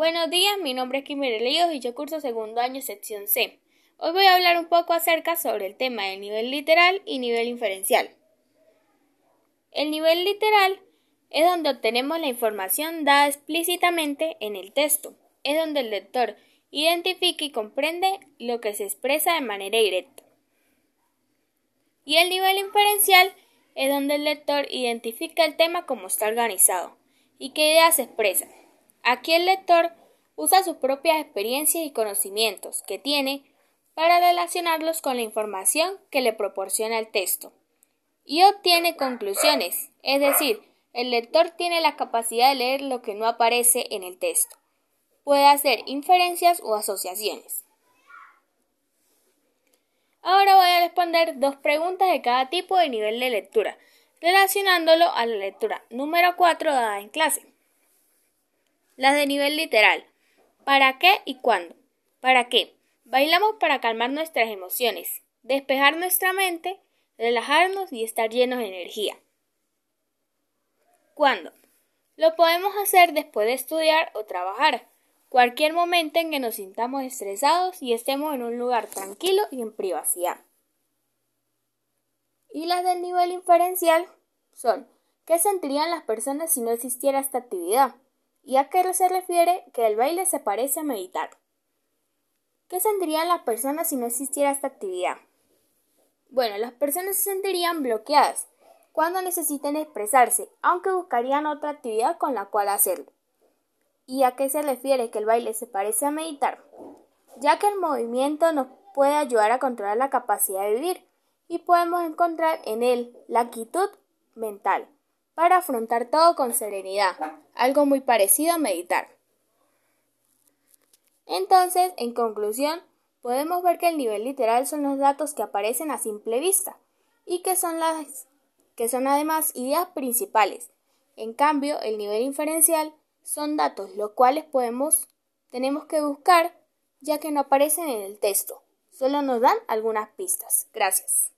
Buenos días, mi nombre es Kimberly Leos y yo curso segundo año sección C. Hoy voy a hablar un poco acerca sobre el tema del nivel literal y nivel inferencial. El nivel literal es donde obtenemos la información dada explícitamente en el texto. Es donde el lector identifica y comprende lo que se expresa de manera directa. Y el nivel inferencial es donde el lector identifica el tema como está organizado y qué ideas se expresan. Aquí el lector usa sus propias experiencias y conocimientos que tiene para relacionarlos con la información que le proporciona el texto y obtiene conclusiones, es decir, el lector tiene la capacidad de leer lo que no aparece en el texto. Puede hacer inferencias o asociaciones. Ahora voy a responder dos preguntas de cada tipo de nivel de lectura, relacionándolo a la lectura número 4 dada en clase. Las de nivel literal. ¿Para qué y cuándo? ¿Para qué? Bailamos para calmar nuestras emociones, despejar nuestra mente, relajarnos y estar llenos de energía. ¿Cuándo? Lo podemos hacer después de estudiar o trabajar, cualquier momento en que nos sintamos estresados y estemos en un lugar tranquilo y en privacidad. Y las del nivel inferencial son ¿qué sentirían las personas si no existiera esta actividad? ¿Y a qué se refiere que el baile se parece a meditar? ¿Qué sentirían las personas si no existiera esta actividad? Bueno, las personas se sentirían bloqueadas cuando necesiten expresarse, aunque buscarían otra actividad con la cual hacerlo. ¿Y a qué se refiere que el baile se parece a meditar? Ya que el movimiento nos puede ayudar a controlar la capacidad de vivir y podemos encontrar en él la quietud mental para afrontar todo con serenidad, algo muy parecido a meditar. Entonces, en conclusión, podemos ver que el nivel literal son los datos que aparecen a simple vista y que son las que son además ideas principales. En cambio, el nivel inferencial son datos los cuales podemos tenemos que buscar ya que no aparecen en el texto, solo nos dan algunas pistas. Gracias.